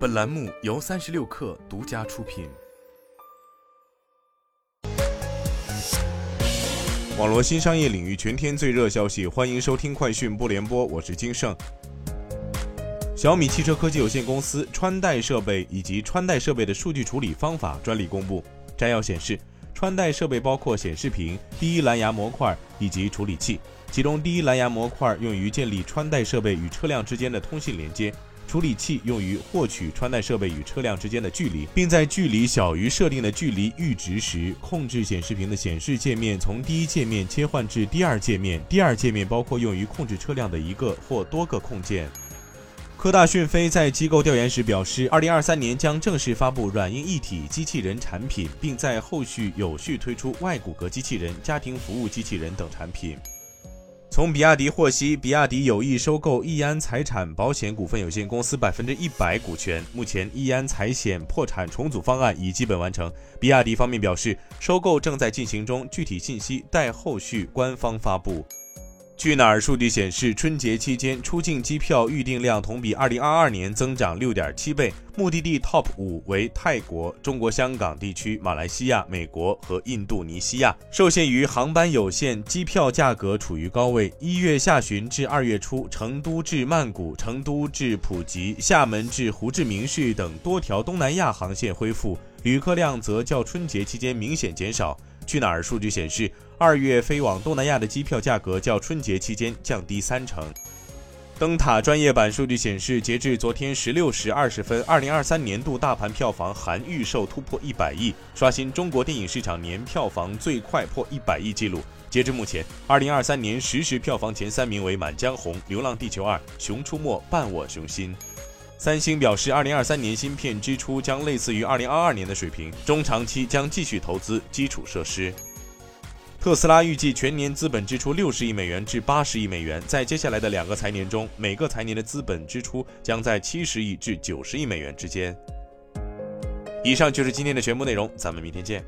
本栏目由三十六氪独家出品。网络新商业领域全天最热消息，欢迎收听快讯不联播，我是金盛。小米汽车科技有限公司穿戴设备以及穿戴设备的数据处理方法专利公布。摘要显示，穿戴设备包括显示屏、第一蓝牙模块以及处理器，其中第一蓝牙模块用于建立穿戴设备与车辆之间的通信连接。处理器用于获取穿戴设备与车辆之间的距离，并在距离小于设定的距离阈值时，控制显示屏的显示界面从第一界面切换至第二界面。第二界面包括用于控制车辆的一个或多个控件。科大讯飞在机构调研时表示，二零二三年将正式发布软硬一体机器人产品，并在后续有序推出外骨骼机器人、家庭服务机器人等产品。从比亚迪获悉，比亚迪有意收购易安财产保险股份有限公司百分之一百股权。目前，易安财险破产重组方案已基本完成。比亚迪方面表示，收购正在进行中，具体信息待后续官方发布。去哪儿数据显示，春节期间出境机票预订量同比二零二二年增长六点七倍，目的地 TOP 五为泰国、中国香港地区、马来西亚、美国和印度尼西亚。受限于航班有限，机票价格处于高位。一月下旬至二月初，成都至曼谷、成都至普吉、厦门至胡志明市等多条东南亚航线恢复，旅客量则较春节期间明显减少。去哪儿数据显示，二月飞往东南亚的机票价格较春节期间降低三成。灯塔专业版数据显示，截至昨天十六时二十分，二零二三年度大盘票房含预售突破一百亿，刷新中国电影市场年票房最快破一百亿纪录。截至目前，二零二三年实时票房前三名为《满江红》《流浪地球二》《熊出没》《伴我熊心》。三星表示，二零二三年芯片支出将类似于二零二二年的水平，中长期将继续投资基础设施。特斯拉预计全年资本支出六十亿美元至八十亿美元，在接下来的两个财年中，每个财年的资本支出将在七十亿至九十亿美元之间。以上就是今天的全部内容，咱们明天见。